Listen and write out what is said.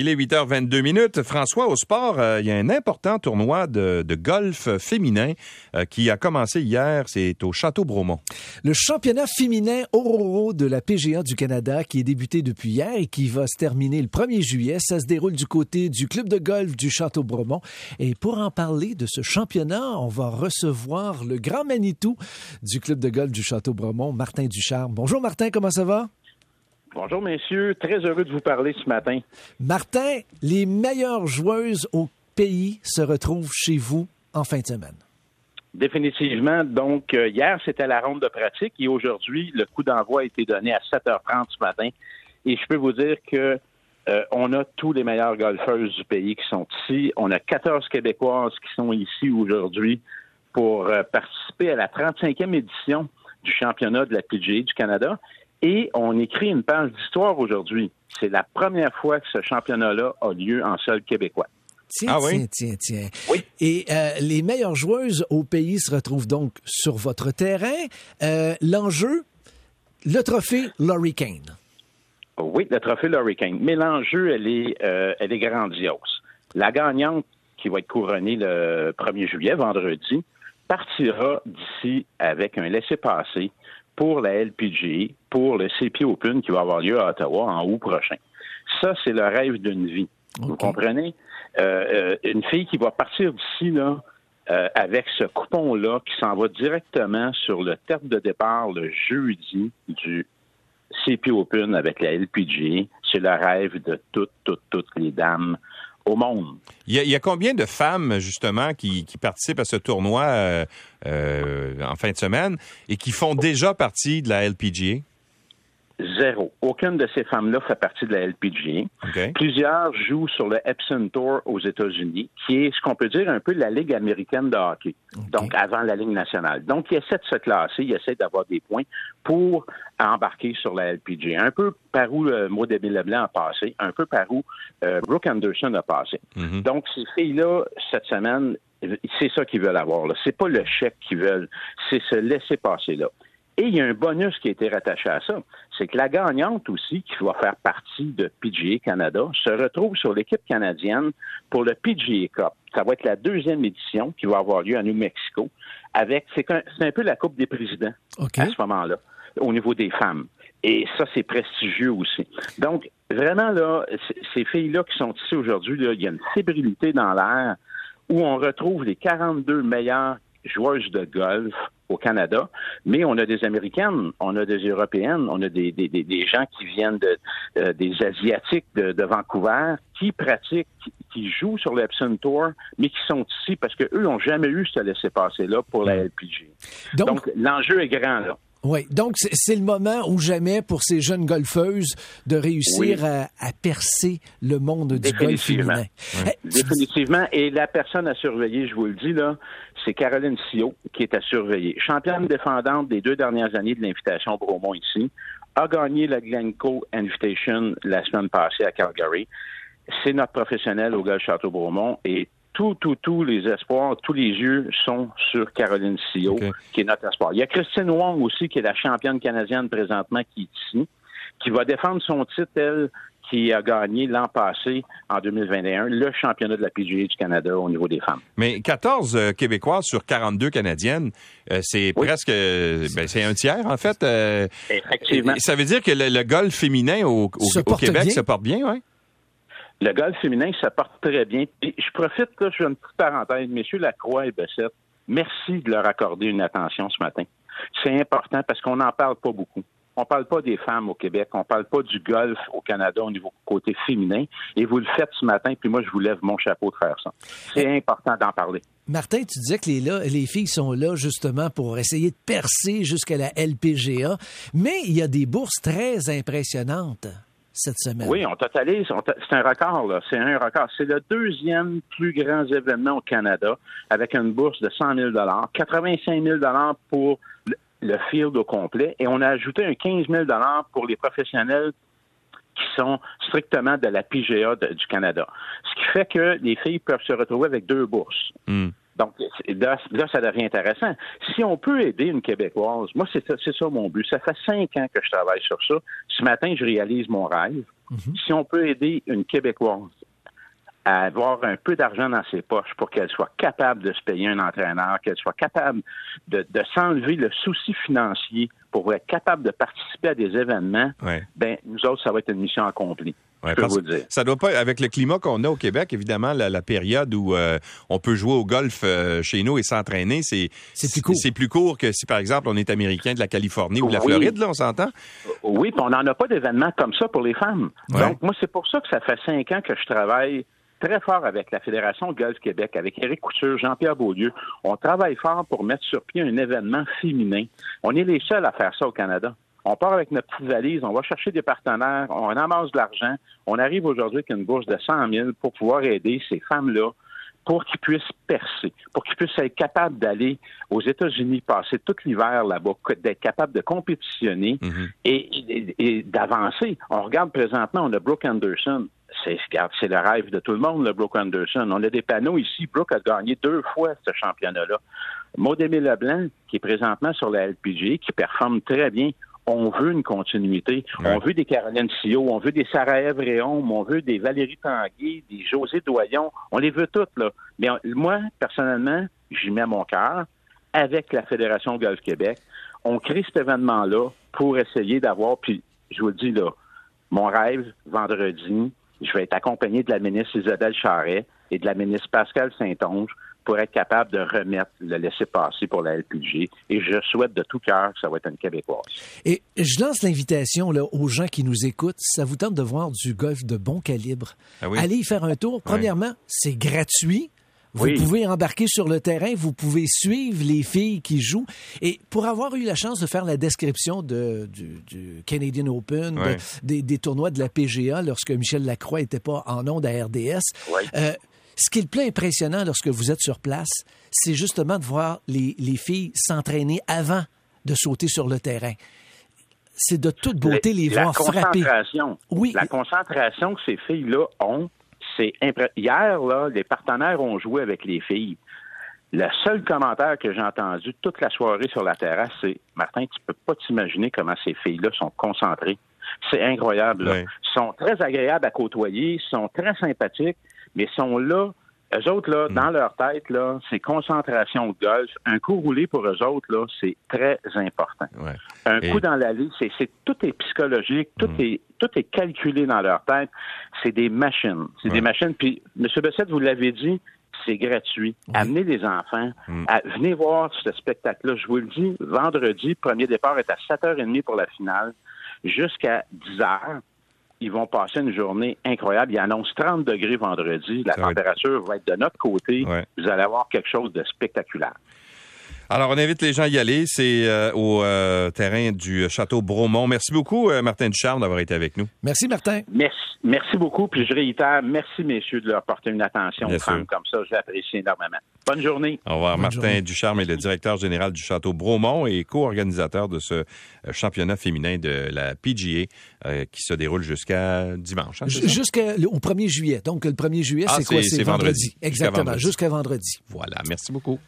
Il est 8h22 minutes. François, au sport, euh, il y a un important tournoi de, golf féminin euh, qui a commencé hier. C'est au Château Bromont. Le championnat féminin Ororo de la PGA du Canada qui est débuté depuis hier et qui va se terminer le 1er juillet. Ça se déroule du côté du club de golf du Château Bromont. Et pour en parler de ce championnat, on va recevoir le grand Manitou du club de golf du Château Bromont, Martin Ducharme. Bonjour Martin, comment ça va? Bonjour, messieurs. Très heureux de vous parler ce matin. Martin, les meilleures joueuses au pays se retrouvent chez vous en fin de semaine. Définitivement. Donc, euh, hier, c'était la ronde de pratique et aujourd'hui, le coup d'envoi a été donné à 7h30 ce matin. Et je peux vous dire que euh, on a tous les meilleurs golfeuses du pays qui sont ici. On a 14 Québécoises qui sont ici aujourd'hui pour euh, participer à la 35e édition du championnat de la PGA du Canada. Et on écrit une page d'histoire aujourd'hui. C'est la première fois que ce championnat-là a lieu en sol québécois. Tiens, ah tiens, tiens, tiens. Oui. Et euh, les meilleures joueuses au pays se retrouvent donc sur votre terrain. Euh, l'enjeu, le trophée Laurie Kane. Oui, le trophée Laurie Kane. Mais l'enjeu, elle est, euh, elle est grandiose. La gagnante, qui va être couronnée le 1er juillet, vendredi, partira d'ici avec un laissez-passer pour la LPG, pour le CP Open qui va avoir lieu à Ottawa en août prochain. Ça, c'est le rêve d'une vie. Vous comprenez? Euh, euh, une fille qui va partir d'ici, là, euh, avec ce coupon-là, qui s'en va directement sur le terme de départ le jeudi du CP Open avec la LPG. C'est le rêve de toutes, toutes, toutes les dames au monde. Il y, a, combien de femmes, justement, qui, participent à ce tournoi euh, euh, en fin de semaine et qui font déjà partie de la LPGA? Zéro. Aucune de ces femmes-là fait partie de la LPGA. Plusieurs jouent sur le Epson Tour aux États-Unis, qui est ce qu'on peut dire un peu la Ligue américaine de hockey, donc avant la Ligue nationale. Donc, ils essaient de se classer, ils essaient d'avoir des points pour embarquer sur la LPGA. Un peu par où le mot Leblanc a passé, un peu par où euh, Brooke Anderson a passé. Mhm. Donc, ces filles-là, cette semaine, c'est ça qu'ils veulent avoir. C'est pas le chèque qu'ils veulent, c'est se laisser passer là. Et il y a un bonus qui a été rattaché à ça. C'est que la gagnante aussi, qui va faire partie de PGA Canada, se retrouve sur l'équipe canadienne pour le PGA Cup. Ça va être la deuxième édition qui va avoir lieu à New Mexico. Avec, c'est un, peu la Coupe des présidents à ce moment-là, au niveau des femmes. Et ça, c'est prestigieux aussi. Donc, vraiment, là, ces filles-là qui sont ici aujourd'hui, il y a une fébrilité dans l'air où on retrouve les 42 meilleures joueuses de golf au Canada, mais on a des Américaines, on a des Européennes, on a des, des, des gens qui viennent de, euh, des Asiatiques de, de, Vancouver qui pratiquent, qui, jouent sur l'Epson Tour, mais qui sont ici parce qu'eux n'ont jamais eu ce laisser-passer-là pour la LPG. Donc l'enjeu est grand, là. Oui, donc c'est le moment ou jamais pour ces jeunes golfeuses de réussir à, percer le monde du golf féminin. Définitivement. Et la personne à surveiller, je vous le dis là, c'est Caroline Sio qui est à surveiller. Championne défendante des deux dernières années de l'invitation Bromont ici, a gagné la Glencoe Invitation la semaine passée à Calgary. C'est notre professionnel au Golf Château Bromont et tous, tous, tous les espoirs, tous les yeux sont sur Caroline Sio, qui est notre espoir. Il y a Christine Wong aussi, qui est la championne canadienne présentement, qui est ici, qui va défendre son titre, elle, qui a gagné l'an passé, en 2021, le championnat de la PGA du Canada au niveau des femmes. Mais 14 euh, Québécois sur 42 Canadiennes, euh, c'est presque, ben, c'est un tiers, en fait. Euh, Effectivement. Ça veut dire que le, golf féminin au, Québec se porte bien, oui? Le golf féminin, ça porte très bien. Et je profite, là, je fais une petite parenthèse. Messieurs Lacroix et Bessette, merci de leur accorder une attention ce matin. C'est important parce qu'on n'en parle pas beaucoup. On ne parle pas des femmes au Québec, on ne parle pas du golf au Canada au niveau côté féminin. Et vous le faites ce matin, puis moi, je vous lève mon chapeau de faire ça. C'est important d'en parler. Martin, tu disais que les, les filles sont là justement pour essayer de percer jusqu'à la LPGA, mais il y a des bourses très impressionnantes cette semaine. Oui, on totalise. c'est un record, là. C'est un record. C'est le deuxième plus grand événement au Canada avec une bourse de 100 000 85 000 pour le field au complet. Et on a ajouté un 15 000 pour les professionnels qui sont strictement de la PGA du Canada. Ce qui fait que les filles peuvent se retrouver avec deux bourses. Hmm. Donc, là, ça devient intéressant. Si on peut aider une Québécoise, moi, c'est ça, ça mon but. Ça fait cinq ans que je travaille sur ça. Ce matin, je réalise mon rêve. Mhm. Si on peut aider une Québécoise à avoir un peu d'argent dans ses poches pour qu'elle soit capable de se payer un entraîneur, qu'elle soit capable de, s'enlever le souci financier pour être capable de participer à des événements, ben nous autres, ça va être une mission accomplie. Ouais, vous dire. Ça doit pas, avec le climat qu'on a au Québec, évidemment, la, période où euh, on peut jouer au golf euh, chez nous et s'entraîner, c'est plus court. C'est plus court que si, par exemple, on est américain de la Californie ou de la Floride, là, on s'entend? Oui, puis on n'en a pas d'événements comme ça pour les femmes. Donc, moi, c'est pour ça que ça fait cinq ans que je travaille très fort avec la Fédération Golf Québec, avec Éric Couture, Jean-Pierre Beaulieu. On travaille fort pour mettre sur pied un événement féminin. On est les seuls à faire ça au Canada. On part avec notre petite valise, on va chercher des partenaires, on amasse de l'argent. On arrive aujourd'hui avec une bourse de 100 000 pour pouvoir aider ces femmes-là pour qu'ils puissent percer, pour qu'ils puissent être capables d'aller aux États-Unis, passer tout l'hiver là-bas, d'être capables de compétitionner mm-hmm. et, et d'avancer. On regarde présentement, on a Brooke Anderson c'est c'est le rêve de tout le monde, le Brooke Anderson. On a des panneaux ici. Brooke a gagné deux fois ce championnat-là. Maud Leblanc, qui est présentement sur la LPG, qui performe très bien. On veut une continuité. On veut des Caroline Sio, on veut des Sarah Réon, on veut des Valérie Tanguay, des José Doyon. On les veut toutes, là. Mais moi, personnellement, j'y mets mon cœur avec la Fédération Golf Québec. On crée cet événement-là pour essayer d'avoir, puis je vous le dis là, mon rêve, vendredi, je vais être accompagné de la ministre Isabelle Charret et de la ministre Pascal Saint-Onge pour être capable de remettre le laisser-passer pour la LPG. Et je souhaite de tout cœur que ça va être une Québécoise. Et je lance l'invitation aux gens qui nous écoutent. Ça vous tente de voir du golf de bon calibre? Ah Allez y faire un tour. Premièrement, c'est gratuit. Vous pouvez embarquer sur le terrain, vous pouvez suivre les filles qui jouent. Et pour avoir eu la chance de faire la description de, du, Canadian Open, des, tournois de la PGA lorsque Michel Lacroix n'était pas en onde à RDS, euh, ce qui est le plus impressionnant lorsque vous êtes sur place, c'est justement de voir les, les filles s'entraîner avant de sauter sur le terrain c'est de toute beauté les, voir frapper. Oui. La concentration que ces filles-là ont, c'est Hier, là, les partenaires ont joué avec les filles. Le seul commentaire que j'ai entendu toute la soirée sur la terrasse, c'est Martin, tu peux pas t'imaginer comment ces filles-là sont concentrées. C'est incroyable. Ils sont très agréables à côtoyer, ils sont très sympathiques, mais sont là eux autres, là, mm. dans leur tête, là, c'est concentration au golf. Un coup roulé pour eux autres, là, c'est très important. Un coup dans la ligne, c'est, tout est psychologique, tout mm. est tout est calculé dans leur tête. C'est des machines. C'est des machines. Puis, M. Bessette, vous l'avez dit, c'est gratuit. Amenez les enfants. Mm. venez voir ce spectacle-là. Je vous le dis, vendredi, premier départ est à 7h30 pour la finale, jusqu'à 10h ils vont passer une journée incroyable. Il annonce 30 degrés vendredi. La température va être de notre côté. Vous allez avoir quelque chose de spectaculaire. Alors, on invite les gens à y aller. C'est euh, au euh, terrain du Château Bromont. Merci beaucoup, euh, Martin Ducharme, d'avoir été avec nous. Merci, Martin. Merci, merci beaucoup. Puis je réitère, merci, messieurs, de leur porter une attention comme ça. J'apprécie énormément. Bonne journée. Au revoir. Martin Ducharme est le directeur général du Château Bromont et co-organisateur de ce championnat féminin de la PGA qui se déroule jusqu'à dimanche. Hein, jusqu'au 1er juillet. Donc, le 1er juillet, ah, c'est quoi? C'est vendredi. vendredi. Exactement. Jusqu'à vendredi. Voilà. Merci beaucoup.